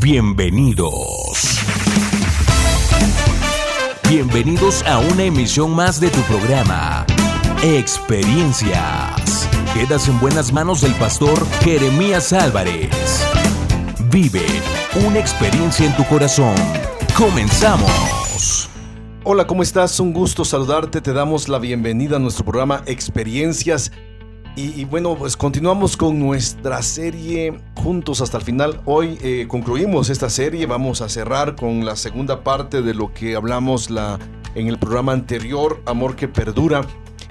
Bienvenidos. Bienvenidos a una emisión más de tu programa, Experiencias. Quedas en buenas manos del pastor Jeremías Álvarez. Vive una experiencia en tu corazón. Comenzamos. Hola, ¿cómo estás? Un gusto saludarte. Te damos la bienvenida a nuestro programa Experiencias. Y, bueno, pues continuamos con nuestra serie juntos hasta el final. Hoy eh, concluimos esta serie, vamos a cerrar con la segunda parte de lo que hablamos la, en el programa anterior, Amor que Perdura.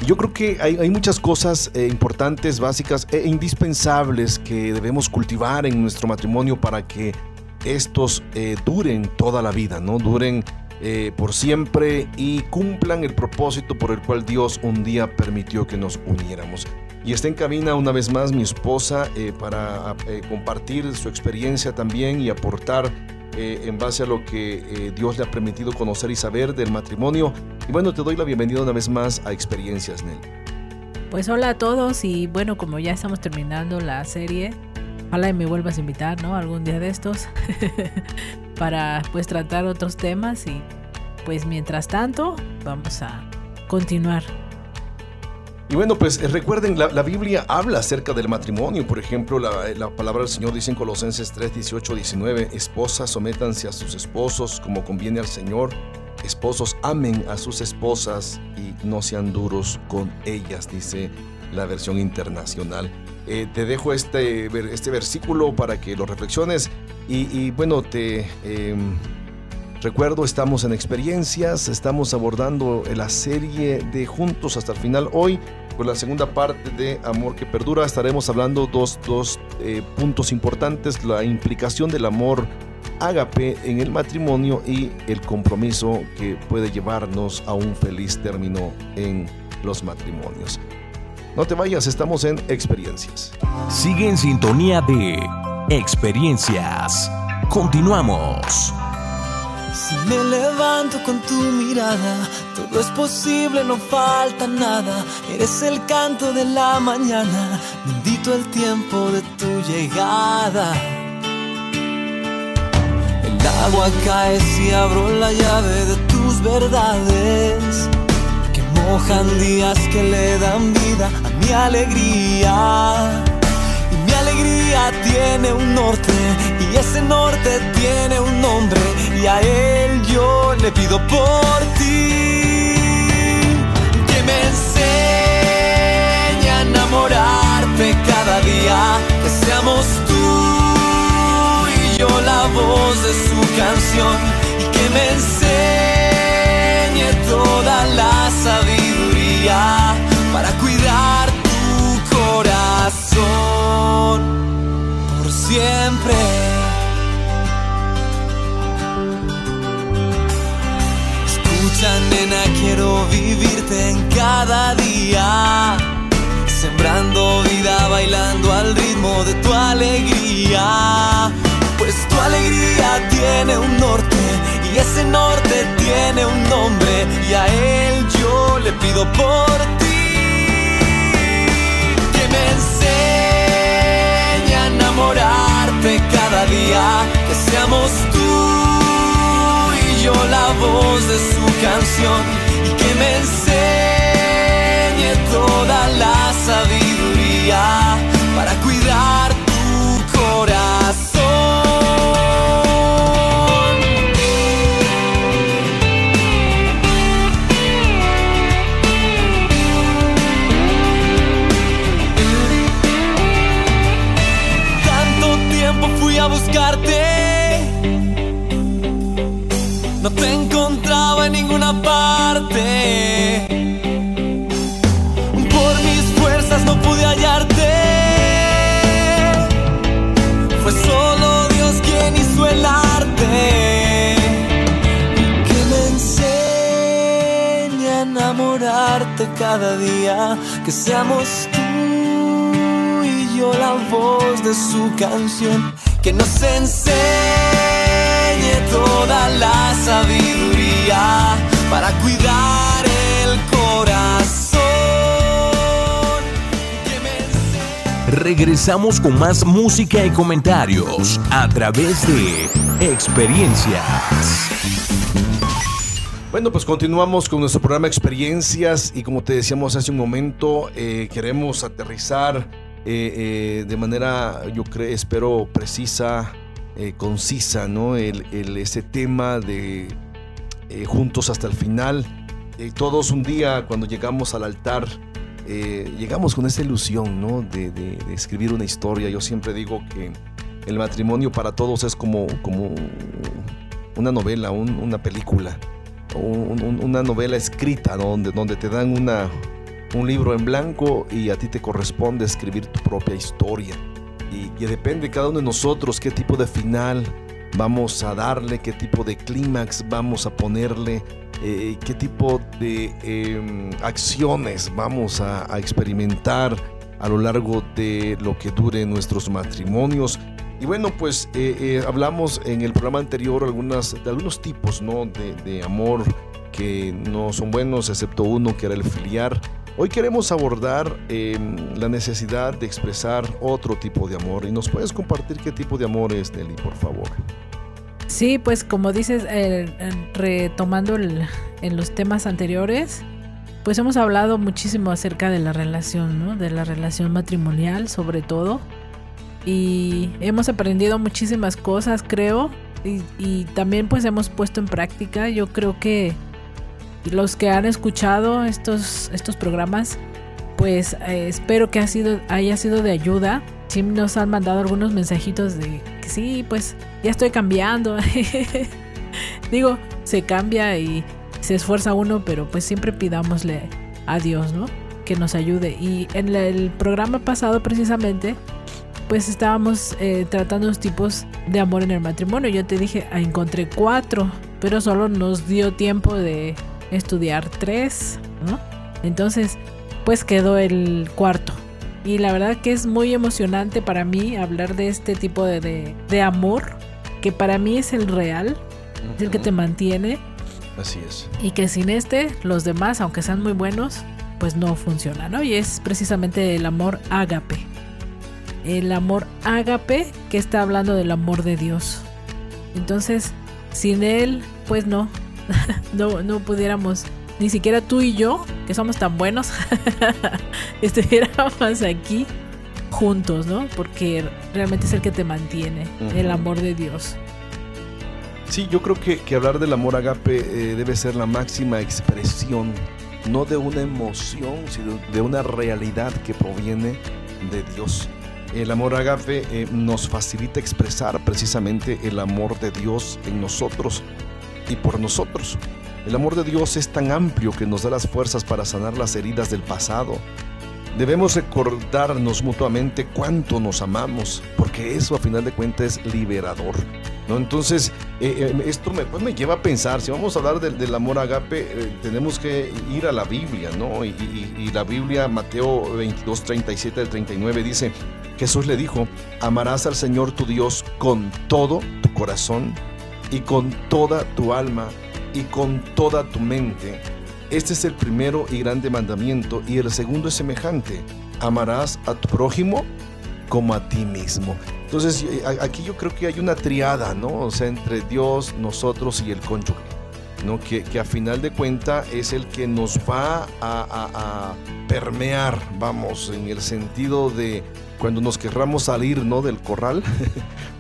Yo creo que hay, muchas cosas eh, importantes, básicas e indispensables que debemos cultivar en nuestro matrimonio para que estos eh, duren toda la vida, ¿no? Duren por siempre y cumplan el propósito por el cual Dios un día permitió que nos uniéramos. Y está en cabina una vez más mi esposa eh, para eh, compartir su experiencia también y aportar eh, en base a lo que Dios le ha permitido conocer y saber del matrimonio. Y bueno, te doy la bienvenida una vez más a Experiencias, Nel. Pues hola a todos y bueno, como ya estamos terminando la serie, ojalá me vuelvas a invitar, ¿no? Algún día de estos para pues tratar otros temas y pues mientras tanto vamos a continuar y bueno, pues eh, recuerden, la, Biblia habla acerca del matrimonio. Por ejemplo, la, la, palabra del Señor dice en Colosenses 3, 18, 19, esposas sométanse a sus esposos como conviene al Señor. Esposos amen a sus esposas y no sean duros con ellas, dice la versión internacional. Eh, te dejo este, este versículo para que lo reflexiones y, bueno, te... Em, recuerdo, estamos en experiencias, estamos abordando la serie de Juntos hasta el final. Hoy con la segunda parte de Amor que Perdura estaremos hablando dos, dos eh, puntos importantes, la implicación del amor ágape en el matrimonio y el compromiso que puede llevarnos a un feliz término en los matrimonios. No te vayas, estamos en experiencias. Sigue en sintonía de experiencias. Continuamos. Si me levanto con tu mirada, todo es posible, no falta nada. Eres el canto de la mañana, bendito el tiempo de tu llegada. El agua cae si abro la llave de tus verdades, que mojan días que le dan vida a mi alegría alegría tiene un norte y ese norte tiene un nombre y a él yo le pido por ti que me enseñe a enamorarte cada día, que seamos tú y yo la voz de su canción y que me enseñe toda la sabiduría para cuidar por siempre. Quiero vivirte en cada día. Sembrando vida, bailando al ritmo de tu alegría. Pues tu alegría tiene un norte y ese norte tiene un nombre. Y a él yo le pido por ti enseña a enamorarte cada día, que seamos yo la voz de su canción y que me enseñe cada día. Que seamos tú y yo la voz de su canción que nos enseñe toda la sabiduría para cuidar el corazón. Regresamos con más música y comentarios a través de experiencias. Bueno, pues continuamos con nuestro programa Experiencias y como te decíamos hace un momento, eh, queremos aterrizar eh, eh, de manera, yo creo, espero, precisa, concisa, ¿no? El, ese tema de juntos hasta el final. todos un día cuando llegamos al altar, llegamos con esa ilusión, ¿no? De, escribir una historia. Yo siempre digo que el matrimonio para todos es como, como una novela, una película una novela escrita donde, te dan un libro en blanco y a ti te corresponde escribir tu propia historia. Y, depende cada uno de nosotros qué tipo de final vamos a darle, qué tipo de clímax vamos a ponerle, eh, qué tipo de em, acciones vamos a experimentar a lo largo de lo que dure nuestros matrimonios. Y bueno, pues eh, eh, hablamos en el programa anterior algunas, de algunos tipos ¿no? de, amor que no son buenos, excepto uno que era el filiar. Hoy queremos abordar em, la necesidad de expresar otro tipo de amor. ¿Y nos puedes compartir qué tipo de amor es, Nelly, por favor? Sí, pues como dices, eh, retomando en los temas anteriores, pues hemos hablado muchísimo acerca de la relación, ¿no? De la relación matrimonial, sobre todo y hemos aprendido muchísimas cosas, creo. Y, también pues hemos puesto en práctica. Yo creo que los que han escuchado estos, estos programas, pues eh, espero que ha sido, haya sido de ayuda. Sí nos han mandado algunos mensajitos de que sí, pues ya estoy cambiando. Digo, se cambia y se esfuerza uno, pero pues siempre pidámosle a Dios, ¿no? Que nos ayude. Y en el programa pasado precisamente pues estábamos eh, tratando los tipos de amor en el matrimonio. Yo te dije, ah, encontré cuatro, pero solo nos dio tiempo de estudiar tres, ¿no? Entonces, pues quedó el cuarto. Y la verdad que es muy emocionante para mí hablar de este tipo de, de, amor, que para mí es el real, es el que te mantiene. Así es. Y que sin este, los demás, aunque sean muy buenos, pues no funcionan, ¿no? Y es precisamente el amor ágape el amor ágape que está hablando del amor de Dios. Entonces, sin él, pues no, no, no pudiéramos, ni siquiera tú y yo, que somos tan buenos, estuviéramos aquí juntos, ¿no? Porque realmente es el que te mantiene, el amor de Dios. Sí, yo creo que, hablar del amor agape eh, debe ser la máxima expresión, no de una emoción, sino de una realidad que proviene de Dios. El amor agape eh, nos facilita expresar precisamente el amor de Dios en nosotros y por nosotros. El amor de Dios es tan amplio que nos da las fuerzas para sanar las heridas del pasado. Debemos recordarnos mutuamente cuánto nos amamos, porque eso a final de cuentas es liberador. ¿no? Entonces, eh, eh, esto me, pues me lleva a pensar, si vamos a hablar del, amor agape, tenemos que ir a la Biblia, ¿no? Y, y la Biblia, Mateo 22, 37 al 39, dice, Jesús le dijo, amarás al Señor tu Dios con todo tu corazón y con toda tu alma y con toda tu mente. Este es el primero y grande mandamiento y el segundo es semejante. Amarás a tu prójimo como a ti mismo. Entonces eh, aquí yo creo que hay una triada, ¿no? O sea, entre Dios, nosotros y el cónyuge, ¿no? Que, que a final de cuenta es el que nos va a permear, vamos, en el sentido de cuando nos querramos salir ¿no? del corral,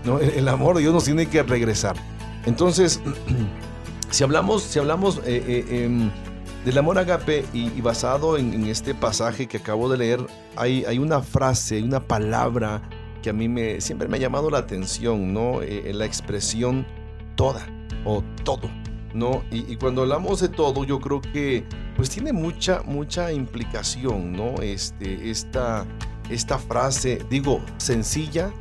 el amor de Dios nos tiene que regresar. Entonces, si hablamos, si hablamos eh, eh, em, del amor agape y, basado en, este pasaje que acabo de leer, hay, hay una frase, hay una palabra que a mí me, siempre me ha llamado la atención, ¿no? Eh, la expresión toda o todo. ¿No? Y, y, cuando hablamos de todo, yo creo que pues tiene mucha, mucha implicación, ¿no? Este, esta, esta frase, digo, sencilla,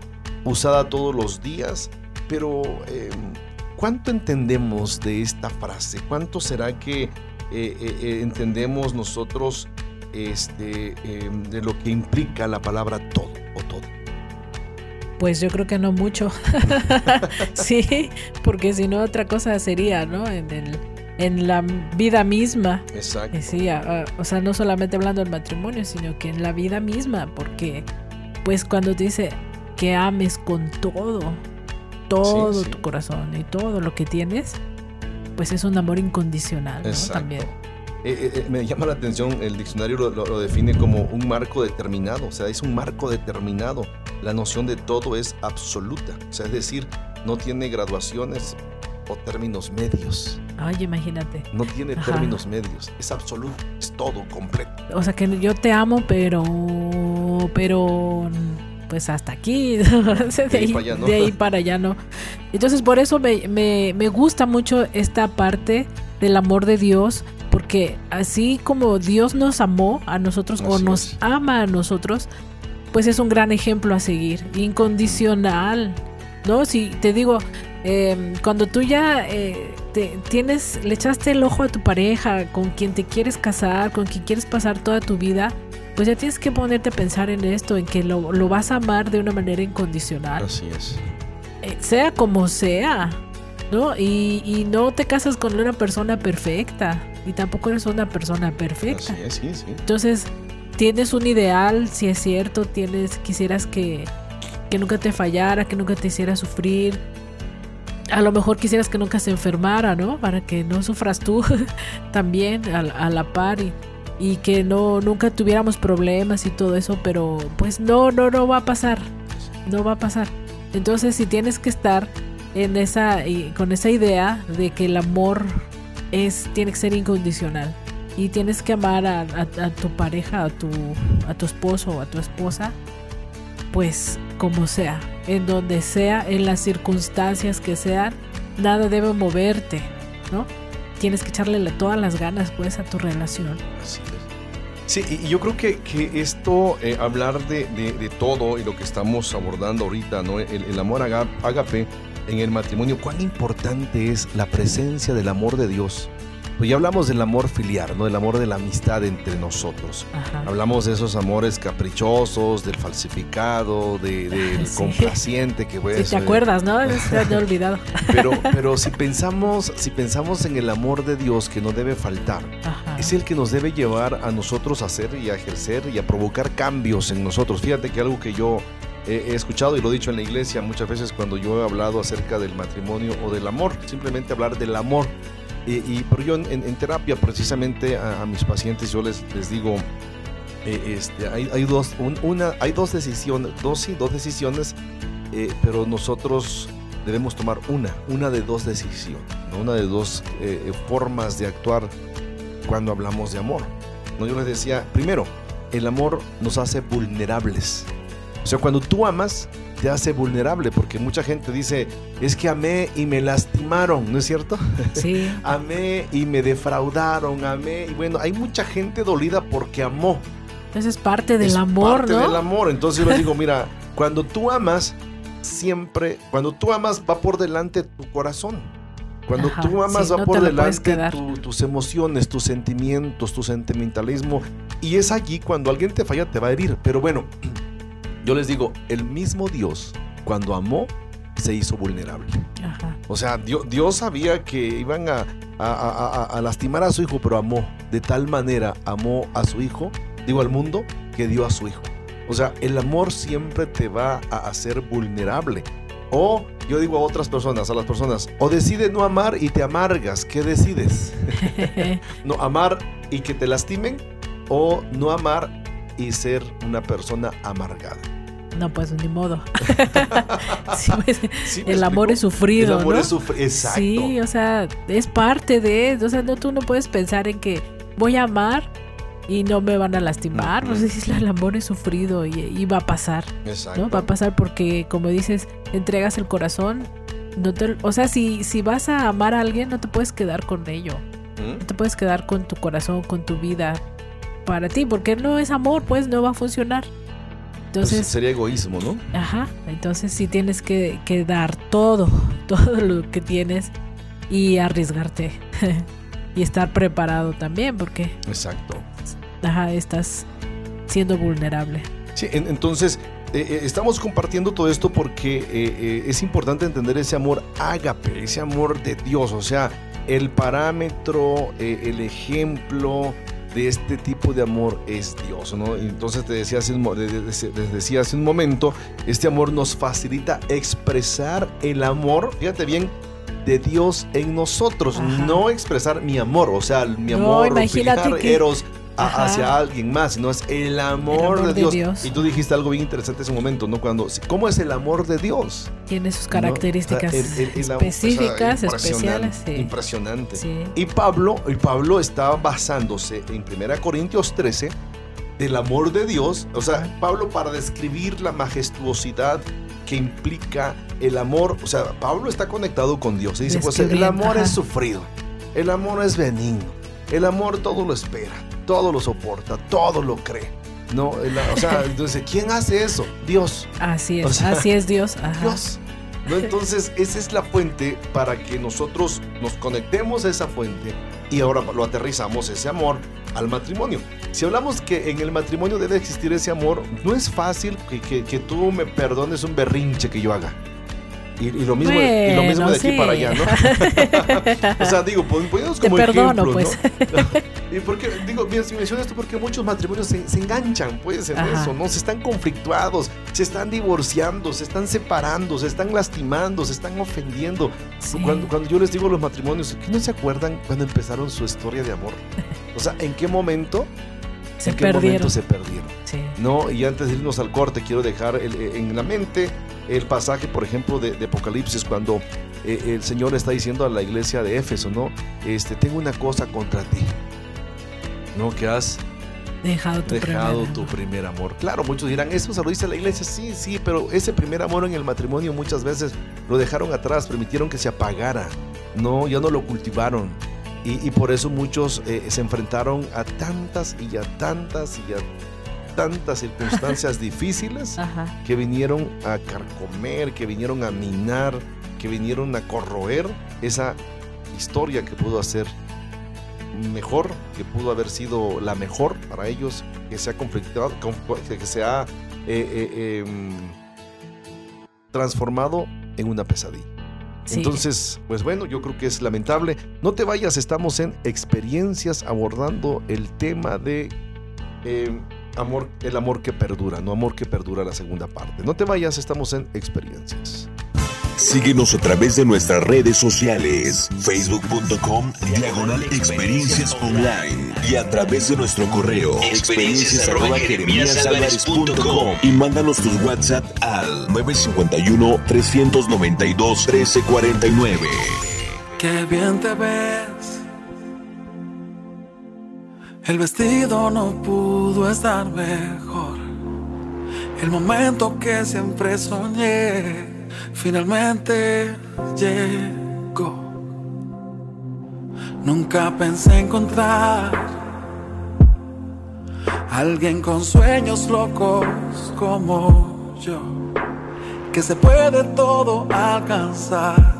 usada todos los días, pero em, ¿cuánto entendemos de esta frase? ¿Cuánto será que eh, eh, eh, entendemos nosotros este, em, de lo que implica la palabra todo o todo? Pues yo creo que no mucho. sí, porque si no otra cosa sería, ¿no? En el en la vida misma. Exacto. Sí, o sea, no solamente hablando del matrimonio, sino que en la vida misma, porque pues cuando te dice que ames con todo, todo tu corazón y todo lo que tienes, pues es un amor incondicional ¿no? también. Eh, eh, eh, me llama la atención, el diccionario lo, define como un marco determinado, o sea, es un marco determinado. La noción de todo es absoluta, o sea, es decir, no tiene graduaciones o términos medios. Ay, imagínate. No tiene términos medios, es absoluto, es todo completo. O sea, que yo te amo, pero, pero pues hasta aquí, de, ahí, para allá no. Entonces por eso me, me, gusta mucho esta parte del amor de Dios, porque así como Dios nos amó a nosotros o nos ama a nosotros, pues es un gran ejemplo a seguir, incondicional, ¿no? Si te digo, em, cuando tú ya eh, te, tienes, le echaste el ojo a tu pareja, con quien te quieres casar, con quien quieres pasar toda tu vida, pues ya tienes que ponerte a pensar en esto, en que lo, vas a amar de una manera incondicional. Así es. Eh, sea como sea, ¿no? Y, y no te casas con una persona perfecta y tampoco eres una persona perfecta. sí, sí. Entonces, tienes un ideal, si es cierto, tienes, quisieras que, que nunca te fallara, que nunca te hiciera sufrir. A lo mejor quisieras que nunca se enfermara, ¿no? Para que no sufras tú también a, a, la par y, que no nunca tuviéramos problemas y todo eso, pero pues no, no, no va a pasar. No va a pasar. Entonces, si tienes que estar en esa, con esa idea de que el amor es, tiene que ser incondicional. Y tienes que amar a, tu pareja, a tu, a tu esposo o a tu esposa, pues como sea, en donde sea, en las circunstancias que sean, nada debe moverte, ¿no? Tienes que echarle todas las ganas pues a tu relación. Así es. Sí, y yo creo que, que esto, eh, hablar de, de, todo y lo que estamos abordando ahorita, ¿no? El, el amor agape en el matrimonio, cuán importante es la presencia del amor de Dios. Pues ya hablamos del amor filial, ¿no? Del amor de la amistad entre nosotros. Hablamos de esos amores caprichosos, del falsificado, de, del complaciente que puede Si te acuerdas, ¿no? Se ha olvidado. Pero, pero si pensamos, si pensamos en el amor de Dios que no debe faltar, es el que nos debe llevar a nosotros a hacer y a ejercer y a provocar cambios en nosotros. Fíjate que algo que yo he escuchado y lo he dicho en la iglesia muchas veces cuando yo he hablado acerca del matrimonio o del amor, simplemente hablar del amor. Y, pero yo en, terapia precisamente a, mis pacientes yo les, les digo, eh, este, hay, hay, dos, una, hay dos decisiones, dos sí, dos decisiones, eh, pero nosotros debemos tomar una, una de dos decisiones, una de dos eh, formas de actuar cuando hablamos de amor. ¿no? Yo les decía, primero, el amor nos hace vulnerables. O sea, cuando tú amas, te hace vulnerable, porque mucha gente dice, es que amé y me lastimaron, ¿no es cierto? Sí. amé y me defraudaron, amé. Y bueno, hay mucha gente dolida porque amó. Entonces es parte del amor, parte del amor. Entonces yo les digo, mira, cuando tú amas, siempre, cuando tú amas, va por delante tu corazón. Cuando tú amas, va por delante tus emociones, tus sentimientos, tu sentimentalismo. Y es allí cuando alguien te falla, te va a herir. Pero bueno, yo les digo, el mismo Dios, cuando amó, se hizo vulnerable. O sea, Dios, sabía que iban a, a, lastimar a su hijo, pero amó. De tal manera amó a su hijo, digo al mundo, que dio a su hijo. O sea, el amor siempre te va a hacer vulnerable. O yo digo a otras personas, a las personas, o decide no amar y te amargas. ¿Qué decides? no amar y que te lastimen o no amar y ser una persona amargada. No, pues ni modo. Pues, el amor es sufrido. El amor es sufrido, exacto. Sí, o sea, es parte de. O sea, no, tú no puedes pensar en que voy a amar y no me van a lastimar. Pues el amor es sufrido y, va a pasar. Exacto. ¿no? Va a pasar porque, como dices, entregas el corazón. No te, o sea, si, si vas a amar a alguien, no te puedes quedar con ello. ¿Mm? No te puedes quedar con tu corazón, con tu vida para ti, porque no es amor, pues no va a funcionar. Entonces, sería egoísmo, ¿no? Ajá, entonces sí tienes que, que dar todo, todo lo que tienes y arriesgarte y estar preparado también, porque... Exacto. Ajá, estás siendo vulnerable. Sí, entonces eh, eh, estamos compartiendo todo esto porque eh, es importante entender ese amor ágape, ese amor de Dios, o sea, el parámetro, el ejemplo, de este tipo de amor es Dios, ¿no? Entonces te decía hace un, decía hace un momento, este amor nos facilita expresar el amor, fíjate bien, de Dios en nosotros, no expresar mi amor, o sea, mi amor, eros, hacia alguien más, no es el amor, de, Dios. Y tú dijiste algo bien interesante en ese momento, ¿no? Cuando, ¿cómo es el amor de Dios? Tiene sus características específicas, especiales. Impresionante. Y Pablo, y Pablo está basándose en 1 Corintios 13 del amor de Dios, o sea, Pablo para describir la majestuosidad que implica el amor, o sea, Pablo está conectado con Dios y dice, pues el amor es sufrido, el amor es benigno, el amor todo lo espera, todo lo soporta, todo lo cree. No, o sea, entonces, ¿quién hace eso? Dios. Así es, así es Dios. Dios. ¿No? Entonces, esa es la fuente para que nosotros nos conectemos a esa fuente y ahora lo aterrizamos ese amor al matrimonio. Si hablamos que en el matrimonio debe existir ese amor, no es fácil que, que tú me perdones un berrinche que yo haga. Y, lo mismo, y lo mismo de aquí para allá, ¿no? o sea, digo, poniéndonos como Te perdono, pues. y porque, digo, menciono esto porque muchos matrimonios se, enganchan, pues, en eso, ¿no? Se están conflictuados, se están divorciando, se están separando, se están lastimando, se están ofendiendo. Cuando, cuando yo les digo a los matrimonios, ¿qué no se acuerdan cuando empezaron su historia de amor? O sea, ¿en qué momento? Se ¿En qué momento se perdieron? Sí. ¿No? Y antes de irnos al corte, quiero dejar en la mente el pasaje, por ejemplo, de, Apocalipsis, cuando eh, el Señor está diciendo a la iglesia de Éfeso, ¿no? Este, tengo una cosa contra ti, ¿no? Que has dejado tu, dejado primer, tu amor. primer amor. Claro, muchos dirán, eso se lo dice la iglesia, sí, sí, pero ese primer amor en el matrimonio muchas veces lo dejaron atrás, permitieron que se apagara, no, ya no lo cultivaron. Y, por eso muchos eh, se enfrentaron a tantas y a tantas y a tantas circunstancias difíciles que vinieron a carcomer, que vinieron a minar, que vinieron a corroer esa historia que pudo hacer mejor, que pudo haber sido la mejor para ellos, que se ha conflictado, que se ha eh, eh, em, transformado en una pesadilla. Entonces, pues bueno, yo creo que es lamentable. No te vayas, estamos en experiencias abordando el tema de em, amor, el amor que perdura, no amor que perdura la segunda parte. No te vayas, estamos en experiencias. Síguenos a través de nuestras redes sociales, facebook.com, diagonal experiencias online y a través de nuestro correo, experiencias y mándanos tus WhatsApp al 951-392-1349. Qué bien te ves el vestido no pudo estar mejor. El momento que siempre soñé finalmente llegó. Nunca pensé encontrar alguien con sueños locos como yo, que se puede todo alcanzar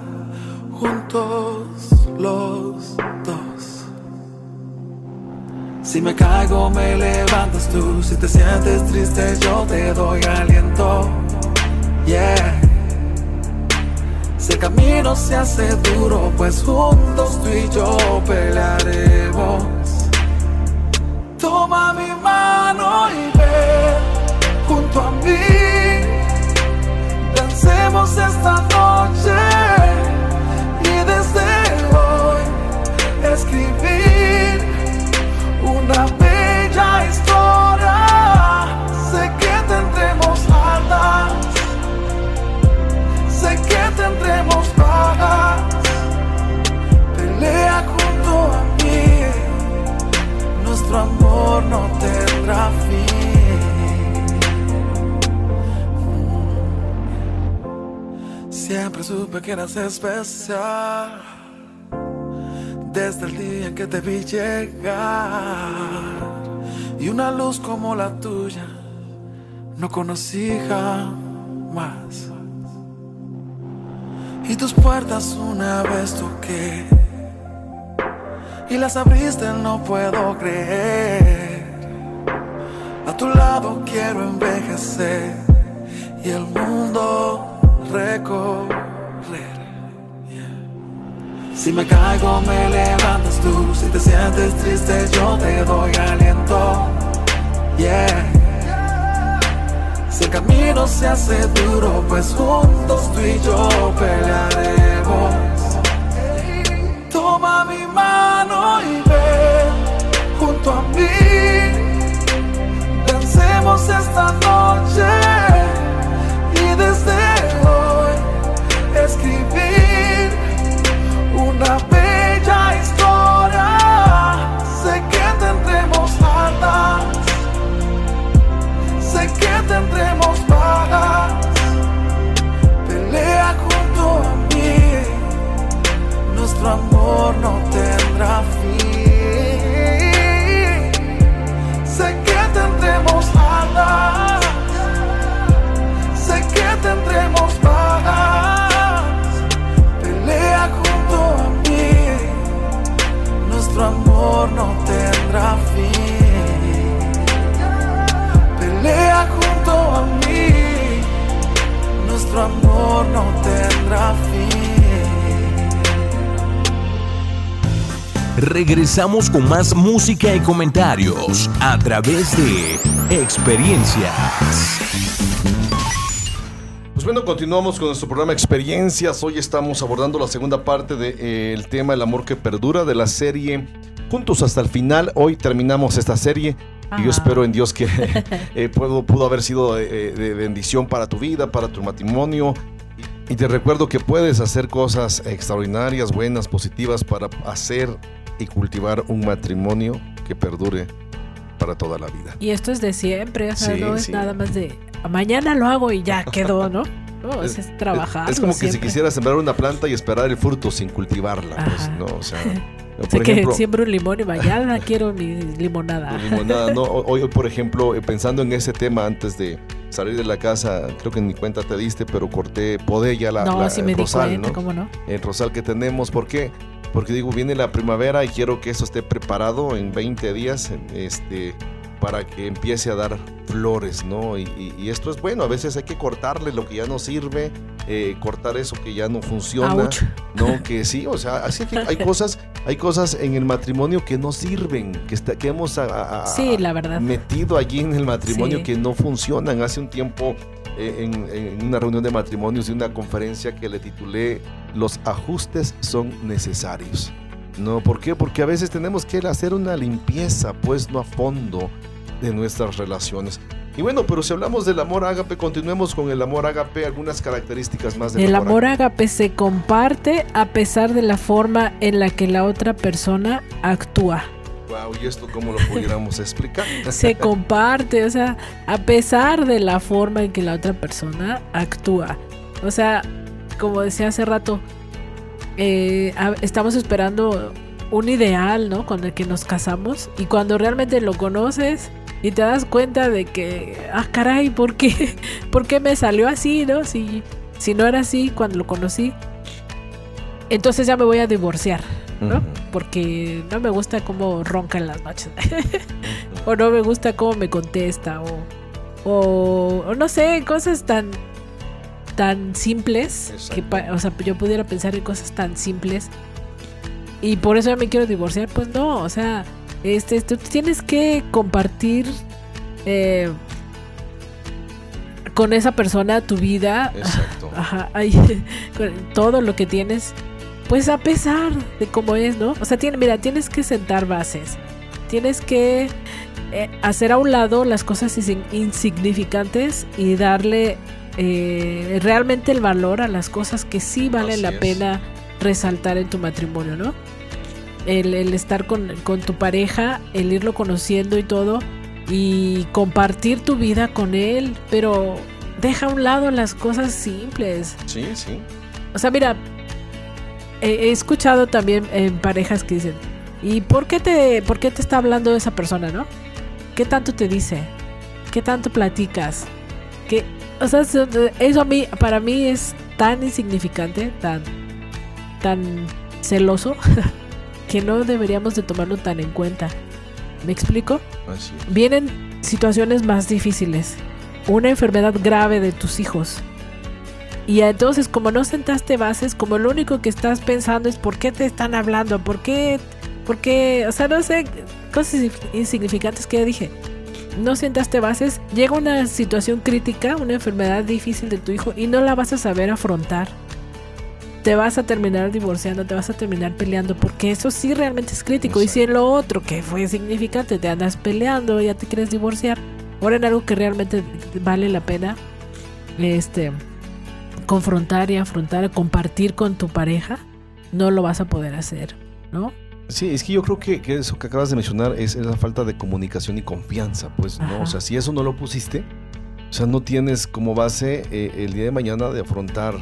juntos los dos. Si me caigo, me levantas tú. Si te sientes triste, yo te doy aliento. Yeah. Si el camino se hace duro, pues juntos tú y yo pelearemos. Toma mi mano y ven junto a mí. Dancemos esta noche y desde hoy escribir una bella historia. Sé que tendremos altas, sé que tendremos bajas. Pelea junto a mí, nuestro amor no tendrá fin. Siempre supe que eras especial desde el día en que te vi llegar. Y una luz como la tuya no conocí jamás. Y tus puertas una vez toqué y las abriste, no puedo creer. A tu lado quiero envejecer y el mundo recorrer. Si me caigo me levantas tú, si te sientes triste yo te doy aliento. Yeah. Si el camino se hace duro, pues juntos tú y yo pelearemos. Toma mi mano y ven junto a mí. Dancemos esta noche amor no tendrá fin. Sé que tendremos alas, sé que tendremos bajas. Pelea junto a mí, nuestro amor no tendrá fin. Regresamos con más música y comentarios a través de Experiencias. Pues bueno, continuamos con nuestro programa Experiencias. Hoy estamos abordando la segunda parte del tema El amor que perdura de la serie Juntos hasta el final. Hoy terminamos esta serie y yo espero en Dios que eh, puedo, pudo haber sido eh, de bendición para tu vida, para tu matrimonio. Y te recuerdo que puedes hacer cosas extraordinarias, buenas, positivas para hacer y cultivar un matrimonio que perdure para toda la vida. Y esto es de siempre, o sea, Sí, no es sí. nada más de mañana lo hago y ya quedó, ¿no? No, es, es trabajar. Es como que si quisiera sembrar una planta y esperar el fruto sin cultivarla, pues, Ajá. ¿no? O sea, Sé por que ejemplo, siembro un limón y mañana quiero mi limonada. limonada, ¿no? Hoy, por ejemplo, eh, pensando en ese tema antes de salir de la casa, creo que ni cuenta te diste, pero corté, podé ya la, no, la- el me di rosal, cuenta, ¿no? ¿cómo no? El rosal que tenemos, ¿por qué? Porque digo, viene la primavera y quiero que eso esté preparado en 20 días, este, para que empiece a dar flores, ¿no? Y, y- y esto es bueno, a veces hay que cortarle lo que ya no sirve, eh, cortar eso que ya no funciona. Ouch. No, que sí, o sea, así que hay cosas, hay cosas en el matrimonio que no sirven, que, está, que hemos a- a- a- Sí, la verdad. metido allí en el matrimonio Sí. que no funcionan. Hace un tiempo, eh, en, en una reunión de matrimonios y una conferencia que le titulé Los ajustes son necesarios. No, ¿por qué? Porque a veces tenemos que hacer una limpieza, pues no a fondo, de nuestras relaciones. Y bueno, pero si hablamos del amor ágape, continuemos con el amor ágape, algunas características más del El amor amor ágape se comparte a pesar de la forma en la que la otra persona actúa. Wow, ¿y esto cómo lo pudiéramos explicar? Se comparte, o sea, a pesar de la forma en que la otra persona actúa. O sea, como decía hace rato, eh, estamos esperando un ideal, ¿no? Con el que nos casamos y cuando realmente lo conoces y te das cuenta de que, ah, caray, ¿por qué, ¿Por qué me salió así, no? Si, si no era así cuando lo conocí, entonces ya me voy a divorciar, ¿no? Porque no me gusta cómo ronca en las noches. o no me gusta cómo me contesta o, o, o no sé, cosas tan tan simples que o sea, yo pudiera pensar en cosas tan simples y por eso ya me quiero divorciar, pues no, o sea, este tú tienes que compartir eh, con esa persona tu vida, Exacto. ajá, ay, todo lo que tienes, pues a pesar de cómo es, ¿no? O sea, tiene, mira, tienes que sentar bases, tienes que eh, hacer a un lado las cosas insi- insignificantes y darle eh, realmente el valor a las cosas que sí valen Así la es. pena resaltar en tu matrimonio, ¿no? El, el estar con, con tu pareja, el irlo conociendo y todo, y compartir tu vida con él, pero deja a un lado las cosas simples. Sí, sí. O sea, mira, he, he escuchado también en parejas que dicen, ¿y por qué, te, por qué te está hablando esa persona, no? ¿Qué tanto te dice? ¿Qué tanto platicas? ¿Qué, o sea, eso eso a mí, para mí es tan insignificante, tan, tan celoso, que no deberíamos de tomarlo tan en cuenta. ¿Me explico? Así es. Vienen situaciones más difíciles. Una enfermedad grave de tus hijos. Y entonces, como no sentaste bases, como lo único que estás pensando es por qué te están hablando, por qué, por qué, o sea, no sé, cosas insignificantes que dije. No sentaste bases, llega una situación crítica, una enfermedad difícil de tu hijo y no la vas a saber afrontar. Te vas a terminar divorciando, te vas a terminar peleando, porque eso sí realmente es crítico. Y si en lo otro que fue significante te andas peleando, ya te quieres divorciar, ahora en algo que realmente vale la pena, este, confrontar y afrontar, compartir con tu pareja, no lo vas a poder hacer, ¿no? Sí, es que yo creo que, eso que acabas de mencionar es, la falta de comunicación y confianza, pues, ¿no? O sea, si eso no lo pusiste, o sea, no tienes como base eh, el día de mañana de afrontar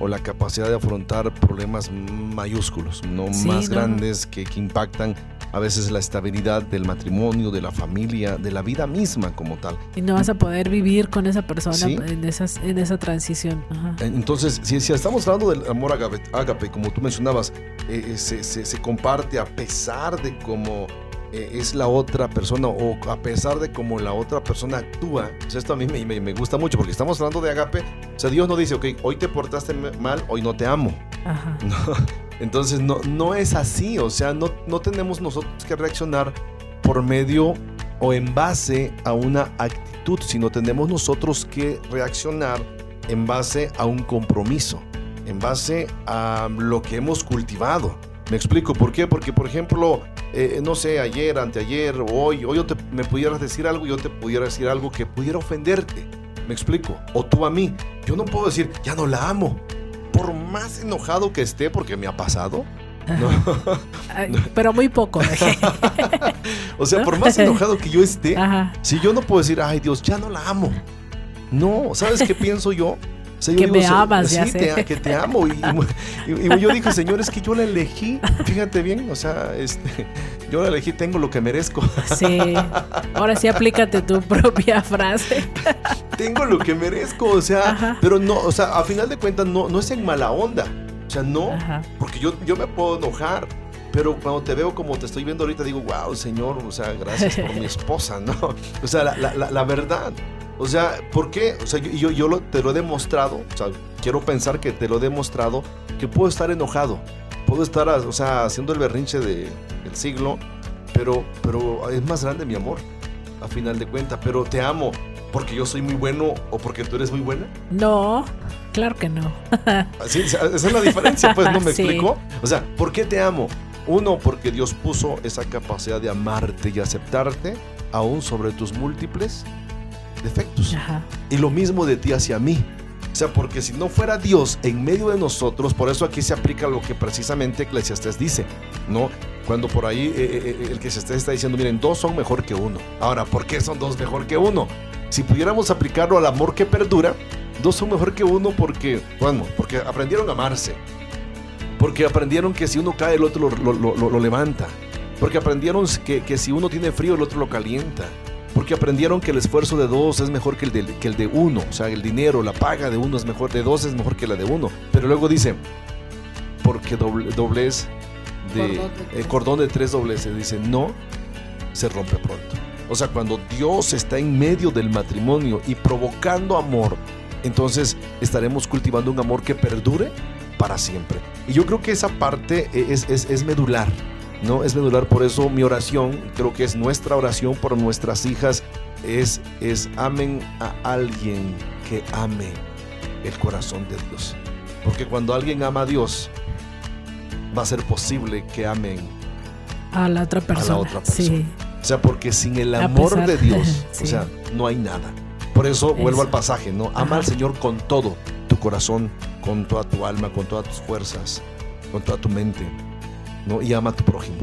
o la capacidad de afrontar problemas mayúsculos, no más grandes que, que impactan a veces la estabilidad del matrimonio, de la familia, de la vida misma como tal. Y no vas a poder vivir con esa persona en, esas, en esa transición. Entonces, si, si, estamos hablando del amor ágape, como tú mencionabas, eh, eh, se, se, comparte a pesar de cómo eh, es la otra persona o a pesar de cómo la otra persona actúa. esto a mí me, me, gusta mucho porque estamos hablando de agape. O sea, Dios no dice, ok, hoy te portaste mal, hoy no te amo. Ajá. Entonces no, no es así, o sea, no, no tenemos nosotros que reaccionar por medio o en base a una actitud, sino tenemos nosotros que reaccionar en base a un compromiso, en base a lo que hemos cultivado. Me explico, ¿por qué? Porque, por ejemplo, eh, no sé, ayer, anteayer, hoy, hoy yo te, me pudieras decir algo, yo te pudiera decir algo que pudiera ofenderte. Me explico. O tú a mí. Yo no puedo decir, ya no la amo por más enojado que esté, porque me ha pasado. Pero muy poco. o sea, por más enojado que yo esté, si yo no puedo decir, ay Dios, ya no la amo. No, ¿sabes qué pienso yo? Que me amas, ya sé. que te amo. Y, yo dije, Señor, es que yo la elegí, fíjate bien, o sea, este, yo la elegí, tengo lo que merezco. Sí, ahora sí aplícate tu propia frase. tengo lo que merezco, o sea, pero no, o sea, a final de cuentas no, no es en mala onda, o sea, no, porque yo, yo me puedo enojar, pero cuando te veo como te estoy viendo ahorita, digo, wow, Señor, o sea, gracias por mi esposa, ¿no? O sea, la, la, la verdad. O sea, ¿por qué? O sea, yo, yo te lo he demostrado, o sea, quiero pensar que te lo he demostrado, que puedo estar enojado, puedo estar, o sea, haciendo el berrinche de, del siglo, pero, pero es más grande mi amor, a final de cuentas, pero te amo porque yo soy muy bueno o porque tú eres muy buena. No, claro que no. Así, esa es la diferencia, pues, ¿no me explico? O sea, ¿por qué te amo? Uno, porque Dios puso esa capacidad de amarte y aceptarte aún sobre tus múltiples defectos. Y lo mismo de ti hacia mí. O sea, porque si no fuera Dios en medio de nosotros, por eso aquí se aplica lo que precisamente Eclesiastes dice, ¿no? Cuando por ahí eh, eh, eh, el que se está diciendo, miren, dos son mejor que uno. Ahora, ¿por qué son dos mejor que uno? Si pudiéramos aplicarlo al amor que perdura, dos son mejor que uno porque, bueno, porque aprendieron a amarse. Porque aprendieron que si uno cae, el otro lo, levanta. Porque aprendieron que, que si uno tiene frío, el otro lo calienta porque aprendieron que el esfuerzo de dos es mejor que el de, que el de uno, o sea, el dinero, la paga de uno es mejor, de dos es mejor que la de uno. Pero luego dice, porque doble, doblez de el cordón de tres dobleces, dice, no, se rompe pronto. O sea, cuando Dios está en medio del matrimonio y provocando amor, entonces estaremos cultivando un amor que perdure para siempre. Y yo creo que esa parte es, es, es medular. ¿No? Es medular, por eso mi oración, creo que es nuestra oración por nuestras hijas, es, es amen a alguien que ame el corazón de Dios. Porque cuando alguien ama a Dios, va a ser posible que amen a la otra persona. O sea, porque sin el amor de Dios, o sea, no hay nada. Por eso, vuelvo al pasaje, ¿no? Ama al Señor con todo tu corazón, con toda tu alma, con todas tus fuerzas, con toda tu mente. Y ama a tu prójimo.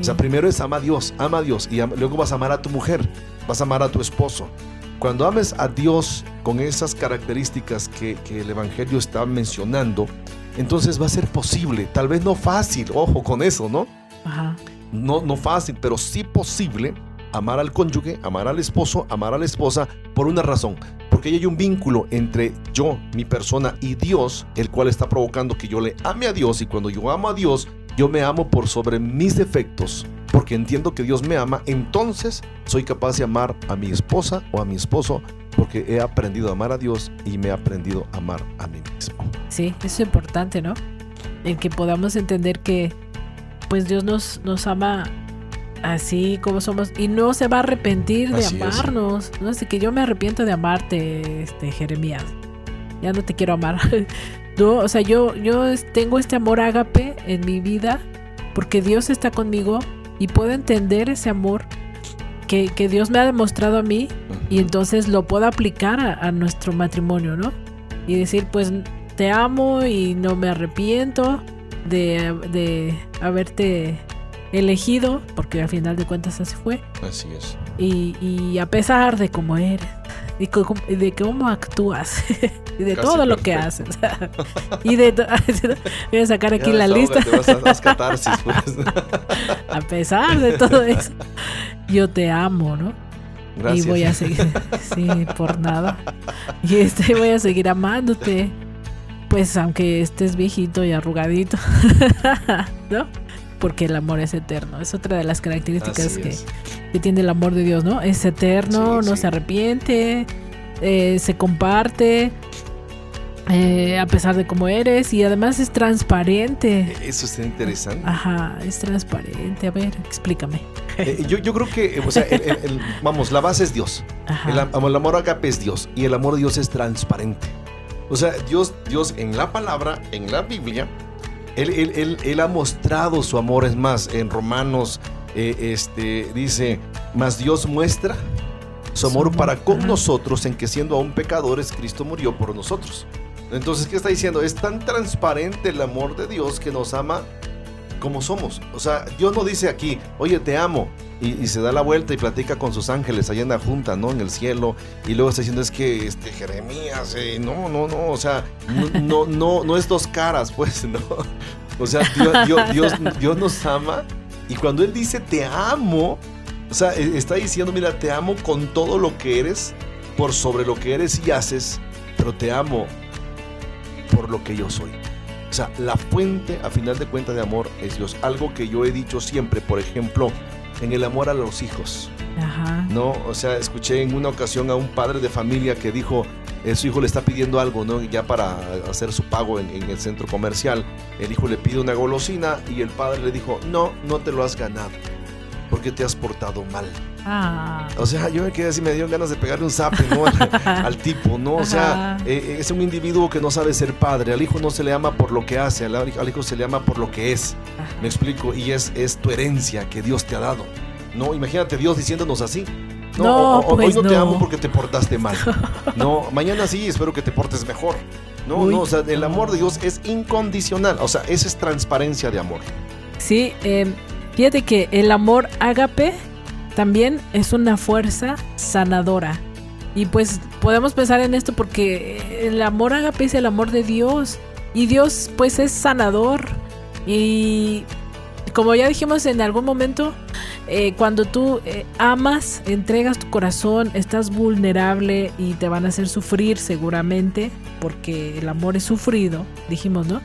O sea, primero es ama a Dios, ama a Dios y luego vas a amar a tu mujer, vas a amar a tu esposo. Cuando ames a Dios con esas características que, el Evangelio está mencionando, entonces va a ser posible, tal vez no fácil, ojo con eso, ¿no? No, no fácil, pero sí posible amar al cónyuge, amar al esposo, amar a la esposa por una razón. Porque hay un vínculo entre yo, mi persona y Dios, el cual está provocando que yo le ame a Dios y cuando yo amo a Dios, yo me amo por sobre mis defectos, porque entiendo que Dios me ama, entonces soy capaz de amar a mi esposa o a mi esposo, porque he aprendido a amar a Dios y me he aprendido a amar a mí mismo. Sí, eso es importante, ¿no? En que podamos entender que pues Dios nos, nos ama así como somos y no se va a arrepentir de Así es. amarnos. No sé que yo me arrepiento de amarte, este Jeremías. Ya no te quiero amar. No, o sea, yo yo tengo este amor ágape en mi vida porque Dios está conmigo y puedo entender ese amor que, que Dios me ha demostrado a mí y entonces lo puedo aplicar a, a nuestro matrimonio, ¿no? Y decir, pues te amo y no me arrepiento de, de haberte elegido, porque al final de cuentas así fue, Así es. y, y a pesar de cómo eres, y de cómo actúas, y de Casi todo lo que haces, y de... Voy a sacar aquí Ya, la lista. catarsis, pues. A pesar de todo eso, yo te amo, ¿no? Gracias. Y voy a seguir, sí, por nada. Y este voy a seguir amándote. Pues aunque estés viejito y arrugadito, ¿no? Porque el amor es eterno. Es otra de las características que, es. que tiene el amor de Dios, ¿no? Es eterno, Sí, no sí. se arrepiente, eh, se comparte, eh, a pesar de cómo eres, y además es transparente. Eso está interesante. Ajá, es transparente. A ver, explícame. Eh, yo, yo creo que, o sea, el- el- el- vamos, la base es Dios. Ajá. El, am- el amor agape es Dios y el amor de Dios es transparente. O sea, Dios, Dios en la palabra, en la Biblia, Él, él- él- él ha mostrado su amor. Es más, en Romanos eh, este, dice, mas Dios muestra su amor para con nosotros en que siendo aún pecadores, Cristo murió por nosotros. Entonces, ¿qué está diciendo? Es tan transparente el amor de Dios que nos ama como somos. O sea, Dios no dice aquí, oye, te amo. Y, se da la vuelta y platica con sus ángeles allá en la junta, ¿no? En el cielo. Y luego está diciendo, es que este Jeremías, eh, no, no, no. O sea, no, no, no, es dos caras, pues, ¿no? O sea, Dios, Dios, Dios, Dios nos ama. Y cuando Él dice, te amo, o sea, e- está diciendo, mira, te amo con todo lo que eres, por sobre lo que eres y haces, pero te amo por lo que yo soy. O sea, la fuente, a final de cuentas, de amor es Dios. Algo que yo he dicho siempre, por ejemplo, en el amor a los hijos. Ajá. ¿no? O sea, escuché en una ocasión a un padre de familia que dijo, eh, su hijo le está pidiendo algo, ¿no? Ya para hacer su pago en, en el centro comercial. El hijo le pide una golosina y el padre le dijo, no, no te lo has ganado, porque te has portado mal. Ah. O sea, yo me quedé así, me dio ganas de pegarle un zape, ¿no? Al, al tipo, ¿no? O sea, Ajá. eh, es un individuo que no sabe ser padre. Al hijo no se le ama por lo que hace, al, al hijo se le ama por lo que es. Me explico, y es, es tu herencia que Dios te ha dado. No, imagínate Dios diciéndonos así. No, No, o- pues hoy no, te no. amo porque te portaste mal. No, mañana sí, espero que te portes mejor. No, Uy. no, o sea, el amor de Dios es incondicional. O sea, esa es transparencia de amor. Sí, eh, fíjate que el amor ágape también es una fuerza sanadora. Y pues podemos pensar en esto porque el amor ágape es el amor de Dios. Y Dios pues es sanador. Y como ya dijimos en algún momento, eh, cuando tú eh, amas, entregas tu corazón, estás vulnerable y te van a hacer sufrir seguramente, porque el amor es sufrido, dijimos, ¿no?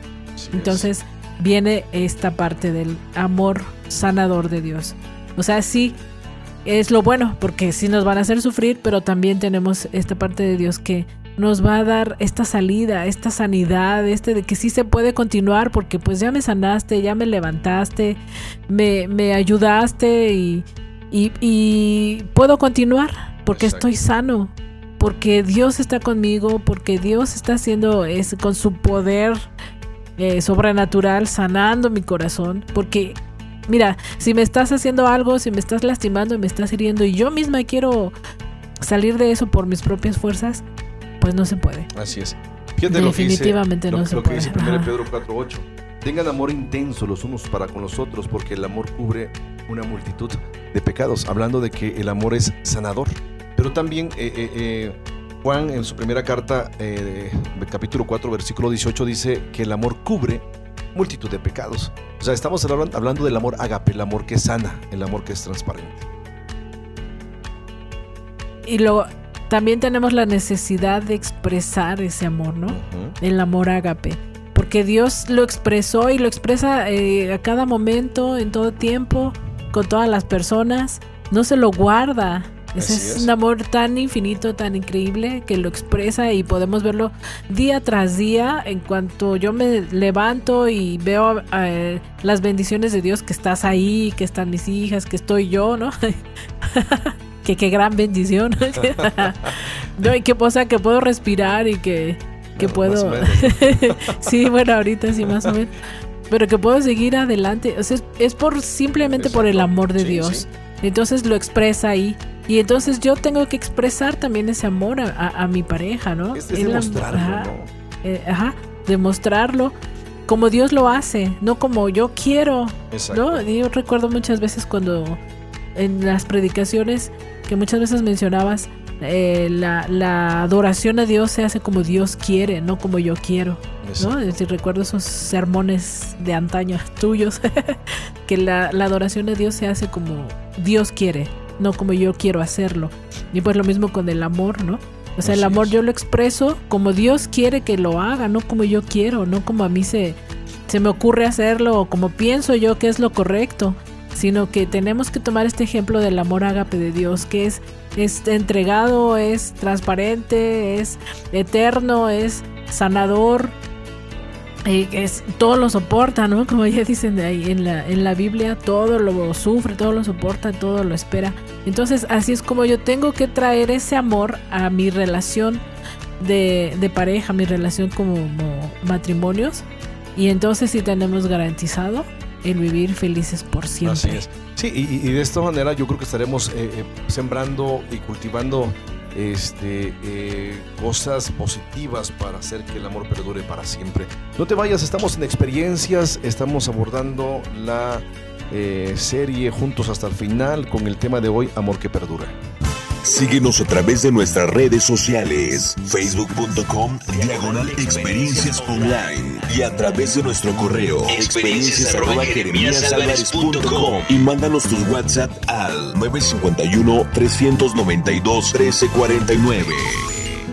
Entonces viene esta parte del amor sanador de Dios. O sea, sí, es lo bueno, porque sí nos van a hacer sufrir, pero también tenemos esta parte de Dios que nos va a dar esta salida, esta sanidad, este de que sí se puede continuar, porque pues ya me sanaste, ya me levantaste, me, me ayudaste y, y, y puedo continuar, porque Exacto. estoy sano, porque Dios está conmigo, porque Dios está haciendo es, con su poder eh, sobrenatural, sanando mi corazón, porque mira, si me estás haciendo algo, si me estás lastimando y me estás hiriendo y yo misma quiero salir de eso por mis propias fuerzas, pues no se puede. Así es. Fíjate lo que dice, Definitivamente lo, no se lo que puede. dice 1 Ajá. Pedro 4.8. Tengan amor intenso los unos para con los otros, porque el amor cubre una multitud de pecados. Hablando de que el amor es sanador. Pero también eh, eh, eh, Juan en su primera carta, eh, capítulo 4, versículo 18, dice que el amor cubre multitud de pecados. O sea, estamos hablan- hablando del amor agape, el amor que sana, el amor que es transparente. Y luego también tenemos la necesidad de expresar ese amor, ¿no? El amor ágape. Porque Dios lo expresó y lo expresa eh, a cada momento, en todo tiempo, con todas las personas. No se lo guarda. Ese es, un amor tan infinito, tan increíble, que lo expresa y podemos verlo día tras día. En cuanto yo me levanto y veo eh, las bendiciones de Dios, que estás ahí, que están mis hijas, que estoy yo, ¿no? que qué gran bendición. no, y qué cosa que puedo respirar y que, que puedo... sí, bueno, ahorita sí, más o menos. Pero que puedo seguir adelante. O sea, es, por simplemente por el amor de Dios. Entonces lo expresa ahí. Y entonces yo tengo que expresar también ese amor a, mi pareja, ¿no? Es, demostrarlo, ajá, eh, ajá, demostrarlo como Dios lo hace, no como yo quiero. ¿no? Yo recuerdo muchas veces cuando en las predicaciones que muchas veces mencionabas, eh, la, adoración a Dios se hace como Dios quiere, no como yo quiero. ¿no? Es decir, recuerdo esos sermones de antaño tuyos, que la, la adoración a Dios se hace como Dios quiere, no como yo quiero hacerlo. Y pues lo mismo con el amor, ¿no? O sea, el amor yo lo expreso como Dios quiere que lo haga, no como yo quiero, no como a mí se, se me ocurre hacerlo o como pienso yo que es lo correcto, sino que tenemos que tomar este ejemplo del amor ágape de Dios, que es, es entregado, es transparente, es eterno, es sanador, es, todo lo soporta, ¿no? Como ya dicen ahí en la, en la Biblia, todo lo sufre, todo lo soporta, todo lo espera. Entonces, así es como yo tengo que traer ese amor a mi relación de, de pareja, mi relación como, matrimonios. Y entonces sí tenemos garantizado el vivir felices por siempre. Así es. Sí, y, de esta manera yo creo que estaremos eh, eh, sembrando y cultivando este, eh, cosas positivas para hacer que el amor perdure para siempre. No te vayas, estamos en experiencias, estamos abordando la eh, serie juntos hasta el final con el tema de hoy, Amor que perdura. Síguenos a través de nuestras redes sociales, facebook.com, diagonal experiencias online y a través de nuestro correo experiencias y mándanos tus WhatsApp al 951-392-1349.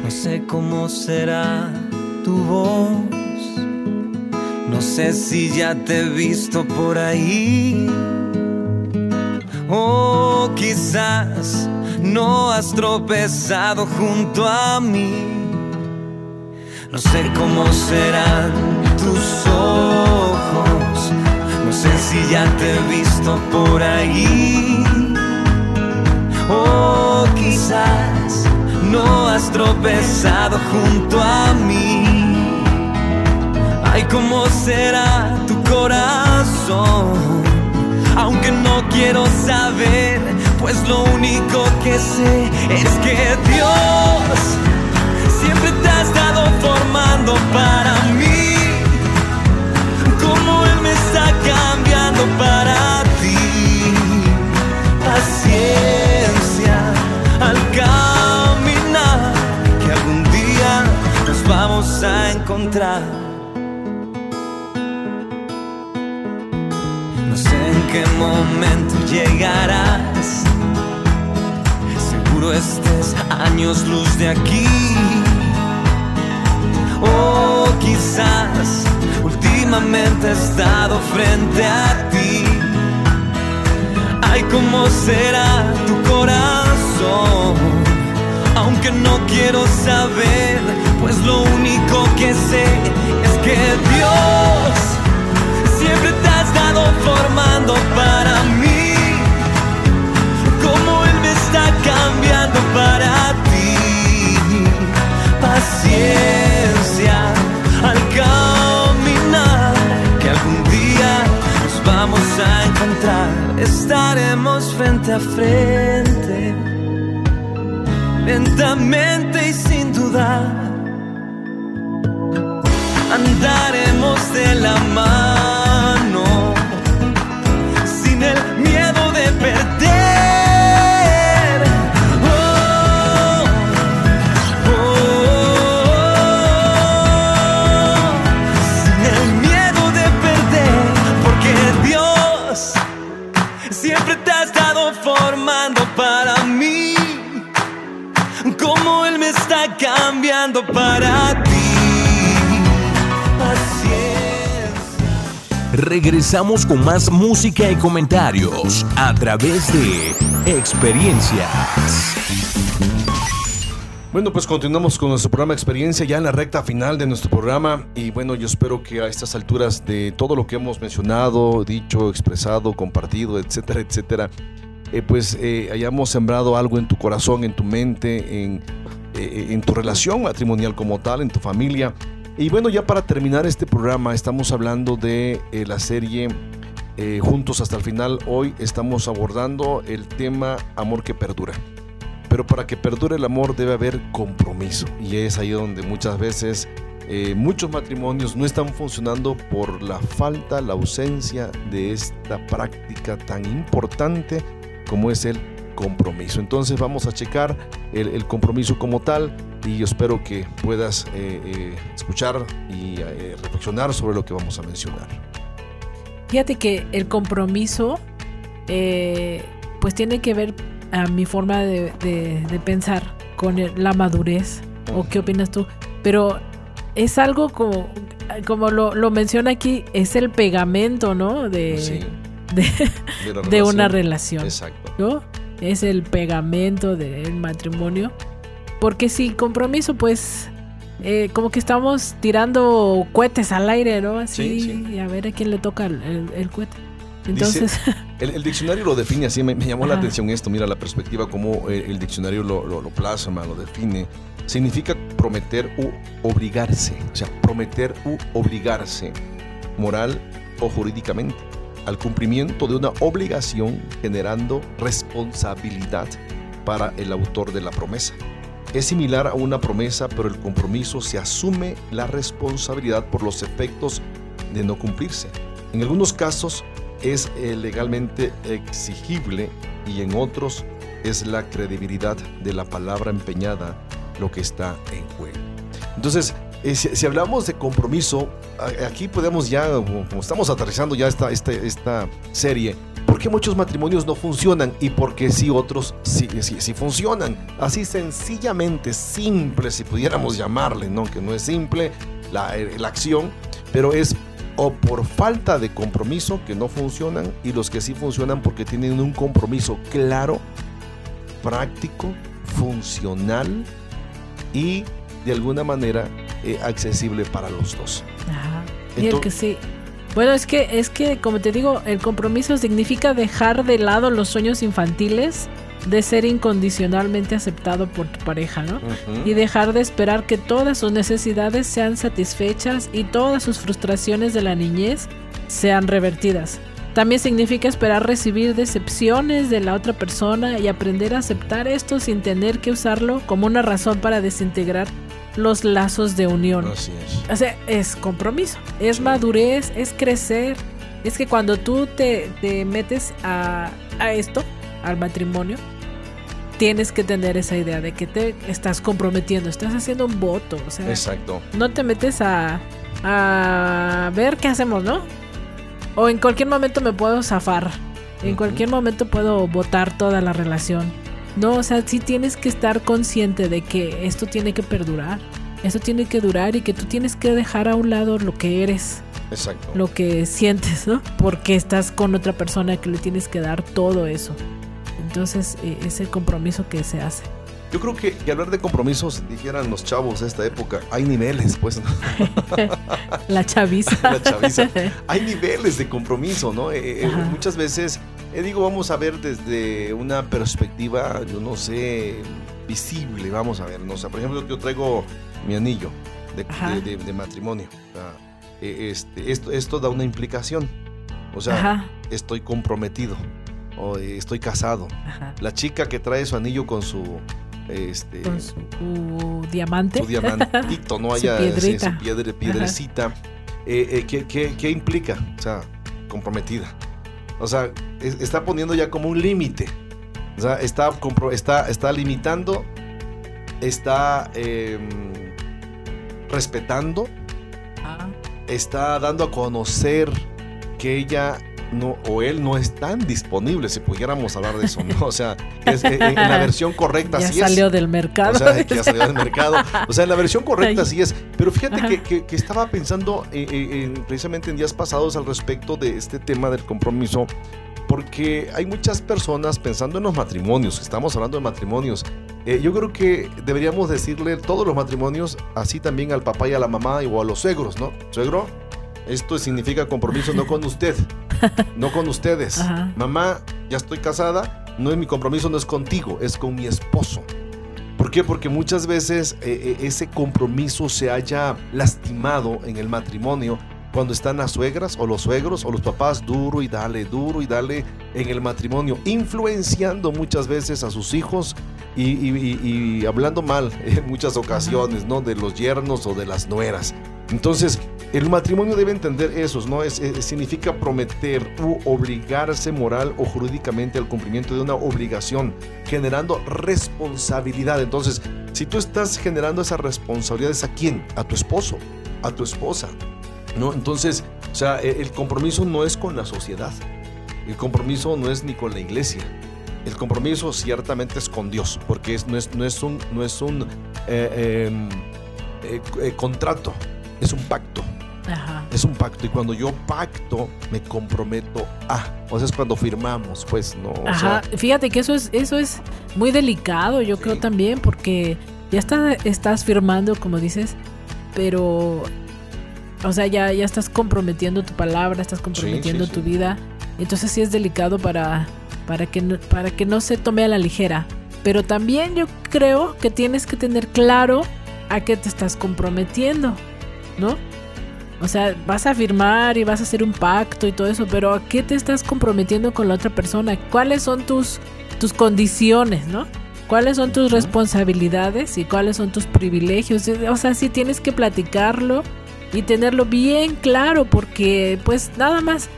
No sé cómo será tu voz, no sé si ya te he visto por ahí o quizás no has tropezado junto a mí. No sé cómo serán tus ojos, no sé si ya te he visto por ahí. O quizás no has tropezado junto a mí. Ay, cómo será tu corazón, aunque no quiero saber pues lo único que sé es que Dios siempre te ha estado formando para mí. Como Él me está cambiando para ti. Paciencia al caminar, que algún día nos vamos a encontrar. No sé en qué momento llegarás estés años luz de aquí. O quizás últimamente he estado frente a ti. Ay, ¿cómo será tu corazón? Aunque no quiero saber, pues lo único que sé es que Dios siempre te ha estado formando para Al caminar, que algún día nos vamos a encontrar. Estaremos frente a frente, lentamente y sin dudar. Andaremos de la mano, para ti. Regresamos con más música y comentarios a través de experiencias. Bueno, pues continuamos con nuestro programa Experiencia ya en la recta final de nuestro programa y bueno, yo espero que a estas alturas de todo lo que hemos mencionado, dicho, expresado, compartido, etcétera, etcétera, eh, pues eh, hayamos sembrado algo en tu corazón, en tu mente, en, eh, en tu relación matrimonial como tal, en tu familia. Y bueno, ya para terminar este programa, estamos hablando de la serie Juntos hasta el final. Hoy estamos abordando el tema Amor que perdura. Pero para que perdure el amor debe haber compromiso. Y es ahí donde muchas veces muchos matrimonios no están funcionando por la falta, la ausencia de esta práctica tan importante como es el compromiso. Entonces vamos a checar el, compromiso como tal y yo espero que puedas eh, eh, escuchar y eh, reflexionar sobre lo que vamos a mencionar. Fíjate que el compromiso pues tiene que ver a mi forma de, pensar con la madurez o qué opinas tú, pero es algo como, como lo, menciona aquí, es el pegamento, ¿no? De, de, una relación. Exacto. ¿No? Es el pegamento del matrimonio. Porque sin compromiso, pues, eh, como que estamos tirando cohetes al aire, ¿no? Así, y a ver a quién le toca el, el, cohete. Entonces. el, diccionario lo define así, me, llamó la atención esto, mira la perspectiva, como eh, el, diccionario lo, lo, lo, plasma, lo define. Significa prometer u obligarse, o sea, prometer u obligarse, moral o jurídicamente al cumplimiento de una obligación generando responsabilidad para el autor de la promesa. Es similar a una promesa, pero el compromiso se asume la responsabilidad por los efectos de no cumplirse. En algunos casos es eh, legalmente exigible y en otros es la credibilidad de la palabra empeñada lo que está en juego. Entonces, eh, si, hablamos de compromiso, aquí podemos ya, como estamos aterrizando ya esta, esta, esta serie, ¿por qué muchos matrimonios no funcionan y por qué sí otros sí, sí, funcionan? Así sencillamente, simple, si pudiéramos llamarle, ¿no? Que no es simple la, eh, la acción, pero es o por falta de compromiso que no funcionan y los que sí funcionan porque tienen un compromiso claro, práctico, funcional y de alguna manera eh, accesible para los dos. Ajá. y el que sí. Bueno, es que, es que, como te digo, el compromiso significa dejar de lado los sueños infantiles de ser incondicionalmente aceptado por tu pareja, ¿no? Y dejar de esperar que todas sus necesidades sean satisfechas y todas sus frustraciones de la niñez sean revertidas. También significa esperar recibir decepciones de la otra persona y aprender a aceptar esto sin tener que usarlo como una razón para desintegrar los lazos de unión. Así es. O sea, es compromiso, es madurez, es crecer. Es que cuando tú te, metes a, esto, al matrimonio, tienes que tener esa idea de que te estás comprometiendo, estás haciendo un voto. O sea, Exacto. No te metes a, a ver qué hacemos, ¿no? O en cualquier momento me puedo zafar. En cualquier momento puedo votar toda la relación. No, o sea, sí tienes que estar consciente de que esto tiene que perdurar, esto tiene que durar y que tú tienes que dejar a un lado lo que eres. Exacto. Lo que sientes, ¿no? Porque estás con otra persona que le tienes que dar todo eso. Entonces, eh, es el compromiso que se hace. Yo creo que, hablar de compromisos, dijeran los chavos de esta época, hay niveles, pues. La chaviza. La chaviza. Hay niveles de compromiso, ¿no? Eh, eh, muchas veces eh, digo, vamos a ver desde una perspectiva, yo no sé, visible, vamos a ver, no sé, por ejemplo, yo traigo mi anillo de, matrimonio. E, este, esto, esto da una implicación. O sea, estoy comprometido o estoy casado. La chica que trae su anillo con su este con su diamante. su diamantito no haya su, piedrecita. Eh, ¿qué, qué, implica o sea comprometida. O sea, está poniendo ya como un límite. O sea, está, está, está limitando, está em, respetando, está dando a conocer que ella no, o él no es tan disponible, si pudiéramos hablar de eso, ¿no? O sea, es, en, en la versión correcta ya sí salió es. del mercado. O sea, que ya salió del mercado. O sea, en la versión correcta sí es. Pero fíjate que, que- que estaba pensando eh, eh, en- precisamente en días pasados al respecto de este tema del compromiso. Porque hay muchas personas pensando en los matrimonios, estamos hablando de matrimonios. eh, yo creo que deberíamos decirle todos los matrimonios, así también al papá y a la mamá o a los suegros, ¿no? Suegro, esto significa compromiso no con usted, no con ustedes. Ajá. Mamá, ya estoy casada, no es mi compromiso, no es contigo, es con mi esposo. ¿Por qué? Porque muchas veces eh, eh, ese compromiso se haya lastimado en el matrimonio cuando están las suegras o los suegros o los papás duro y dale, duro y dale en el matrimonio, influenciando muchas veces a sus hijos y, y- y- y hablando mal en muchas ocasiones, ¿no? De los yernos o de las nueras. Entonces, el matrimonio debe entender eso, ¿no? Es, es- significa prometer u obligarse moral o jurídicamente al cumplimiento de una obligación, generando responsabilidad. Entonces, si tú estás generando esas responsabilidades, ¿a quién? A tu esposo, a tu esposa, ¿no? Entonces, o sea, e- el compromiso no es con la sociedad, el compromiso no es ni con la iglesia. El compromiso ciertamente es con Dios, porque es- no, es, no es un, no es un eh, em, eh, eh, contrato, es un pacto. Ajá. Es un pacto y cuando yo pacto me comprometo a, o sea, es cuando firmamos, pues, no, o Ajá, sea, fíjate que eso es, eso es muy delicado, yo creo también, porque ya está, estás firmando, como dices, pero, o sea, ya, ya estás comprometiendo tu palabra, estás comprometiendo sí, tu sí. vida, entonces sí es delicado para, para, que no, para que no se tome a la ligera. Pero también yo creo que tienes que tener claro a qué te estás comprometiendo, ¿no? O sea, vas a firmar y vas a hacer un pacto y todo eso, pero ¿a qué te estás comprometiendo con la otra persona? ¿Cuáles son tus, tus condiciones, no? ¿Cuáles son tus responsabilidades y cuáles son tus privilegios? O sea, sí tienes que platicarlo y tenerlo bien claro porque pues nada más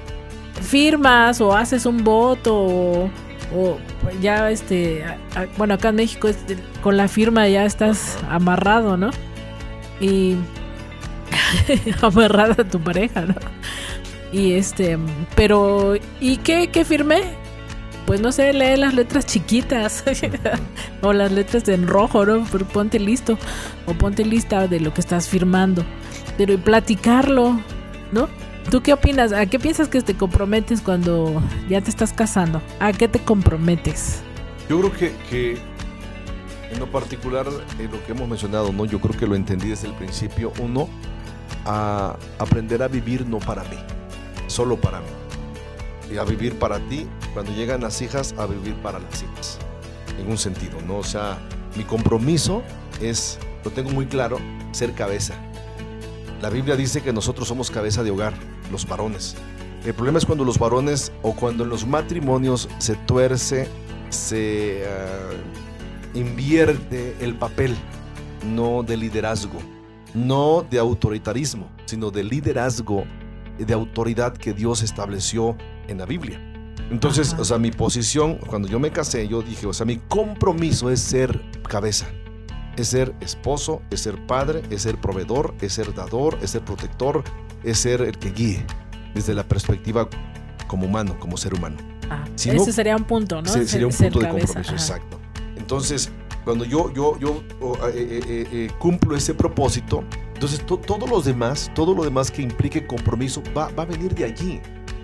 firmas o haces un voto o, o ya este, a- a- bueno, acá en México este, con la firma ya estás amarrado, ¿no? Y amarrada a tu pareja, ¿no? Y este, pero ¿y qué, qué firmé? Pues no sé, lee las letras chiquitas o las letras en rojo, ¿no? Pero ponte listo o ponte lista de lo que estás firmando. Pero y platicarlo, ¿no? ¿Tú qué opinas? ¿A qué piensas que te comprometes cuando ya te estás casando? ¿A qué te comprometes? yo creo que, que en lo particular, eh, lo que hemos mencionado, ¿no? Yo creo que lo entendí desde el principio. Uno, a aprender a vivir no para mí, solo para mí. A vivir para ti, cuando llegan las hijas, a vivir para las hijas. En un sentido, ¿no? O sea, mi compromiso es, lo tengo muy claro, ser cabeza. La Biblia dice que nosotros somos cabeza de hogar, los varones. El problema es cuando los varones o cuando en los matrimonios se tuerce, se ah, invierte el papel, no de liderazgo, no de autoritarismo, sino de liderazgo, de autoridad que Dios estableció en la Biblia. Entonces, Ajá. o sea, mi posición, cuando yo me casé, yo dije, o sea, mi compromiso es ser cabeza. Es ser esposo, es ser padre, es ser proveedor, es ser dador, es ser protector, es ser el que guíe desde la perspectiva como humano, como ser humano. Ah, Si no- ese sería un punto, ¿no? Se- Ser- sería un punto de compromiso, ajá. exacto. Entonces, cuando yo, yo, yo eh, eh, eh, eh, cumplo ese propósito, entonces to- todo lo demás, todo lo demás que implique compromiso va, va a venir de allí.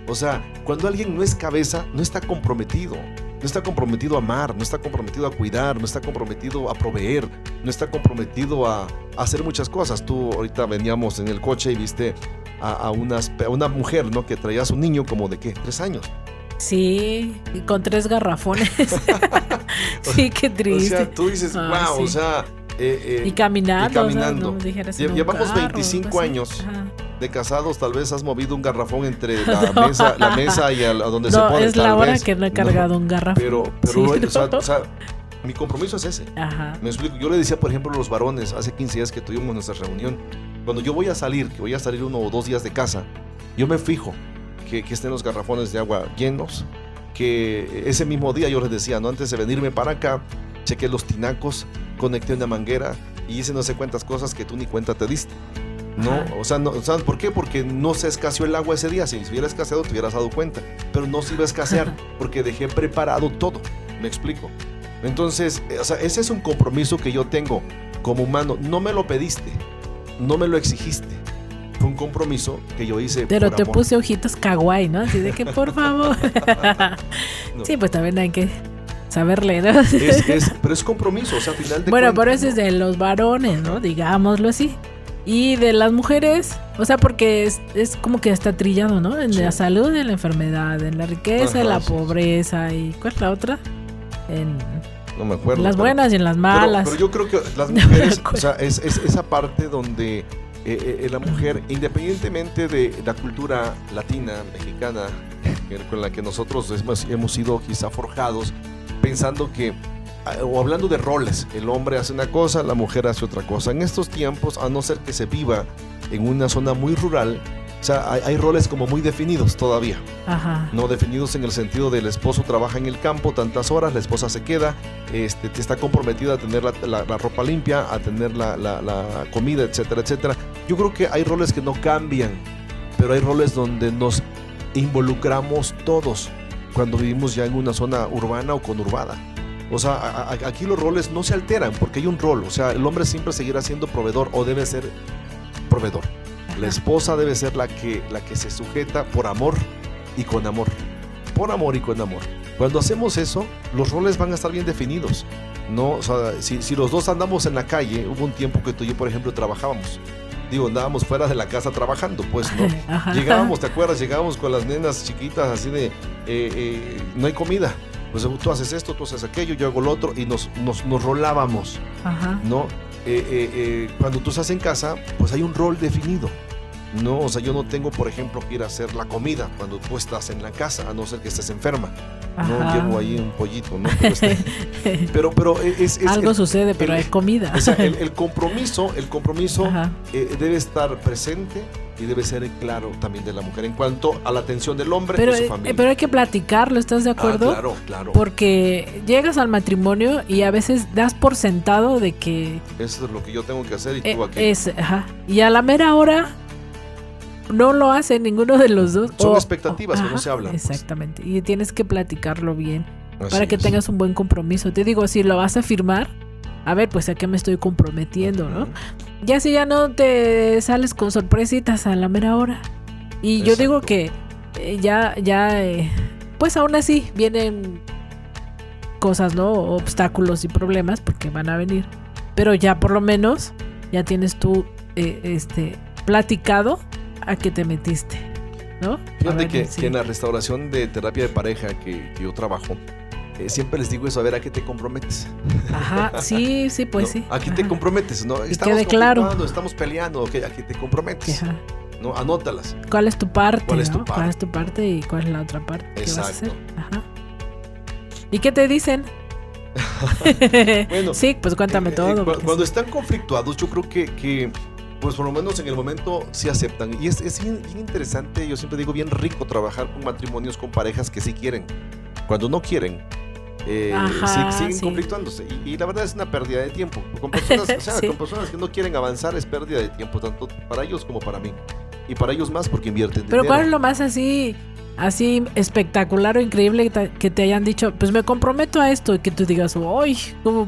O sea, cuando alguien no es cabeza, no está comprometido. No está comprometido a amar, no está comprometido a cuidar, no está comprometido a proveer, no está comprometido a, a hacer muchas cosas. Tú ahorita veníamos en el coche y viste a, a unas, a una mujer, ¿no? Que traía a su niño como de qué, tres años. Sí, con tres garrafones. sí, qué O triste. sea, tú dices, wow, sí. o sea, eh, eh, y caminando. y caminando. o sea, no llevamos carro, 25 algo así. años. Ajá. de casados, tal vez has movido un garrafón entre la mesa, la mesa y al- a donde se No, pone. es tal la hora vez. que no he No, cargado un garrafón. pero, pero, Sí, o, sea, no. o sea, mi compromiso es ese. Ajá. Me explico. Yo le decía, por ejemplo, a los varones, hace 15 días que tuvimos nuestra reunión, cuando yo voy a salir, que voy a salir uno o dos días de casa, yo me fijo que, que estén los garrafones de agua llenos, que ese mismo día yo les decía, no antes de venirme para acá, chequé los tinacos, conecté una manguera y hice no sé cuántas cosas que tú ni cuenta te diste. ¿no? O sea, no, ¿sabes por qué? Porque no se escaseó el agua ese día. Si se hubiera escaseado, te hubieras dado cuenta. Pero no se iba a escasear porque dejé preparado todo. ¿Me explico? Entonces, eh, o sea, ese es un compromiso que yo tengo como humano. No me lo pediste, no me lo exigiste. Fue un compromiso que yo hice. Pero por te amor. puse ojitos kawaii, ¿no? Así de que por favor. No. Sí, pues también hay que saberle, ¿no? Es, es- pero es compromiso, o sea, al final de Bueno, cuentas, pero ese es de los varones, ¿no? Digámoslo así. Y de las mujeres, o sea, porque es, es como que está trillado, ¿no? En Sí. la salud, en la enfermedad, en la riqueza, en la sí, sí. pobreza y ¿cuál es la otra? En No me acuerdo. las pero- buenas y en las pero- malas. Pero, yo creo que las No mujeres, acuerdo. o sea, es, es esa parte donde eh, eh, la mujer, independientemente de la cultura latina, mexicana, con la que nosotros hemos sido quizá forjados, pensando que, ah, o hablando de roles, el hombre hace una cosa, la mujer hace otra cosa. En estos tiempos, a no ser que se viva en una zona muy rural, o sea, hay, hay roles como muy definidos todavía. Ajá. no definidos en el sentido del esposo trabaja en el campo tantas horas, la esposa se queda, este, te está comprometida a tener la, la- la ropa limpia, a tener la, la- la comida, etcétera, etcétera. Yo creo que hay roles que no cambian, pero hay roles donde nos involucramos todos cuando vivimos ya en una zona urbana o conurbada. O sea, a- a- aquí los roles no se alteran porque hay un rol. O sea, el hombre siempre seguirá siendo proveedor o debe ser proveedor. La esposa debe ser la que, la que se sujeta por amor y con amor. Por amor y con amor. Cuando hacemos eso, los roles van a estar bien definidos. No, o sea, si, si los dos andamos en la calle, hubo un tiempo que tú y yo, por ejemplo, trabajábamos. Digo, andábamos fuera de la casa trabajando, pues, ¿no? Ajá. Llegábamos, ¿te acuerdas? Llegábamos con las nenas chiquitas así de, eh, eh, no hay comida. Pues tú haces esto, tú haces aquello, yo hago lo otro y nos, nos, nos rolábamos. Ajá. ¿no? Eh, cuando tú estás en casa, pues hay un rol definido. No, o sea, yo no tengo, por ejemplo, que ir a hacer la comida cuando tú estás en la casa, a no ser que estés enferma. No llevo ahí un pollito, ¿no? Pero, este, pero, pero es, es- Algo el- sucede, pero el- hay comida. o sea, el, el compromiso, el compromiso eh, debe estar presente y debe ser claro también de la mujer en cuanto a la atención del hombre Pero, y su familia. pero hay que platicarlo, ¿estás de Ah, acuerdo? claro, claro. Porque llegas al matrimonio y a veces das por sentado de que Eso es lo que yo tengo que hacer y eh, tú aquí. es, ajá, y a la mera hora no lo hace ninguno de los dos. Son O- expectativas que no se hablan, pues. Exactamente, y tienes que platicarlo bien Así para que es. tengas un buen compromiso. Te digo, si lo vas a firmar, a ver, pues a qué me estoy comprometiendo, ¿no? Ya si ya no te sales con sorpresitas a la mera hora. Y yo digo que eh, ya, ya, eh, pues aún así vienen cosas, ¿no? Obstáculos y problemas porque van a venir. Pero ya por lo menos ya tienes tú, eh, este, platicado a que te metiste, ¿no? Fíjate que, sí. que en la restauración de terapia de pareja que, que yo trabajo, eh, siempre les digo eso, a ver, ¿a qué te comprometes? Ajá, sí, sí, pues ¿No? sí. ¿A qué te Ajá. comprometes? ¿no? Estamos quede claro. estamos peleando, ok, ¿a qué te comprometes? Ajá. ¿No? Anótalas. ¿Cuál es tu parte? ¿Cuál es tu parte? ¿Cuál es tu parte y cuál es la otra parte? ¿Qué vas a hacer? Exacto. Ajá. ¿Y qué te dicen? Bueno, sí, pues cuéntame Eh, eh, todo. cuando están conflictuados, yo creo que, que, pues por lo menos en el momento sí aceptan. Y es, es bien, bien interesante, yo siempre digo, bien rico trabajar con matrimonios, con parejas que sí quieren. Cuando no quieren, eh, Ajá, siguen sí. conflictuándose. Y, y la verdad es una pérdida de tiempo. Con personas, o sea, Sí. con personas que no quieren avanzar es pérdida de tiempo, tanto para ellos como para mí. Y para ellos más porque invierten Pero dinero. ¿cuál es lo más así, así espectacular o increíble que te, que te hayan dicho? Pues me comprometo a esto y que tú digas, ¡ay! Como,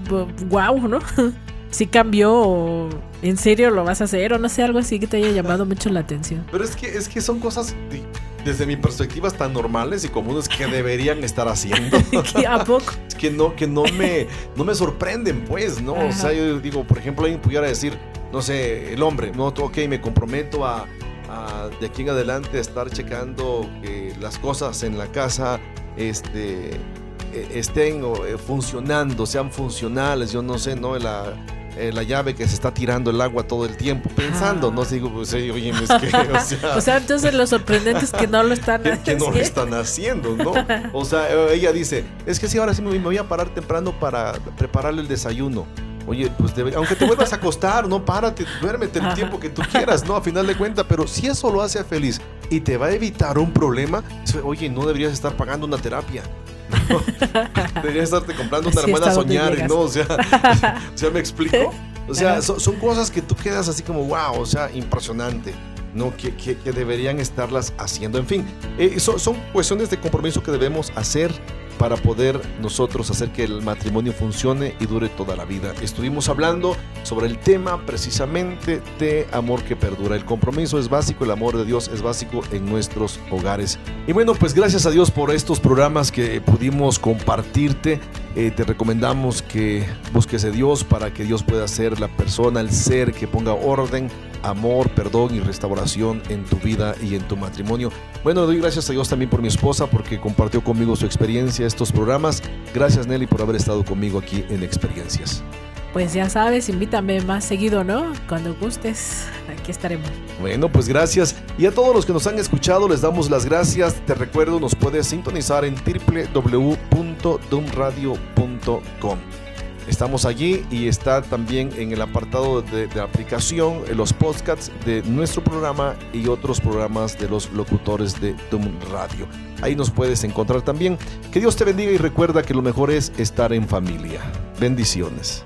wow, ¿no? Si cambió o en serio lo vas a hacer o no sé, algo así que te haya llamado mucho la atención. Pero es que, es que son cosas, de- desde mi perspectiva, tan normales y comunes que deberían estar haciendo. ¿Qué, ¿A poco? Es que no, que no me, no me sorprenden, pues, ¿no? O sea, yo digo, por ejemplo, alguien pudiera decir, no sé, el hombre, no, ok, me comprometo a, a de aquí en adelante estar checando que las cosas en la casa, este, eh, estén o, eh, funcionando, sean funcionales, yo no sé, ¿no? La, eh, la llave que se está tirando el agua todo el tiempo, pensando. ¿no? Digo, pues, oye, es que, o sea, O sea, entonces lo sorprendente es que no lo están que, que no lo haciendo. están haciendo, ¿no? O sea, eh, ella dice, es que sí, ahora sí me me voy a parar temprano para prepararle el desayuno. Oye, pues debe- aunque te vuelvas a acostar, no, párate, duérmete el tiempo que tú quieras, ¿no? A final de cuentas, pero si eso lo hace feliz y te va a evitar un problema, oye, no deberías estar pagando una terapia. ¿No? deberías estarte comprando una Así hermana soñar. ¿no? O sea, o sea, ¿me explico? O sea, son, son, cosas que tú quedas así como, wow, o sea, impresionante. ¿no? Que, que, que deberían estarlas haciendo. En fin, eh, son, son cuestiones de compromiso que debemos hacer para poder nosotros hacer que el matrimonio funcione y dure toda la vida. Estuvimos hablando sobre el tema precisamente de amor que perdura. El compromiso es básico, el amor de Dios es básico en nuestros hogares. Y bueno, pues gracias a Dios por estos programas que pudimos compartirte. Eh, te recomendamos que busques a Dios para que Dios pueda ser la persona, el ser que ponga orden, amor, perdón y restauración en tu vida y en tu matrimonio. Bueno, doy gracias a Dios también por mi esposa porque compartió conmigo su experiencia, estos programas. Gracias Nelly por haber estado conmigo aquí en Experiencias. Pues ya sabes, invítame más seguido, ¿no? Cuando gustes, aquí estaremos. Bueno, pues gracias. Y a todos los que nos han escuchado les damos las gracias. Te recuerdo, nos puedes sintonizar en www.dumradio.com. Estamos allí y está también en el apartado de, de aplicación los podcasts de nuestro programa y otros programas de los locutores de Dum Radio. Ahí nos puedes encontrar también. Que Dios te bendiga y recuerda que lo mejor es estar en familia. Bendiciones.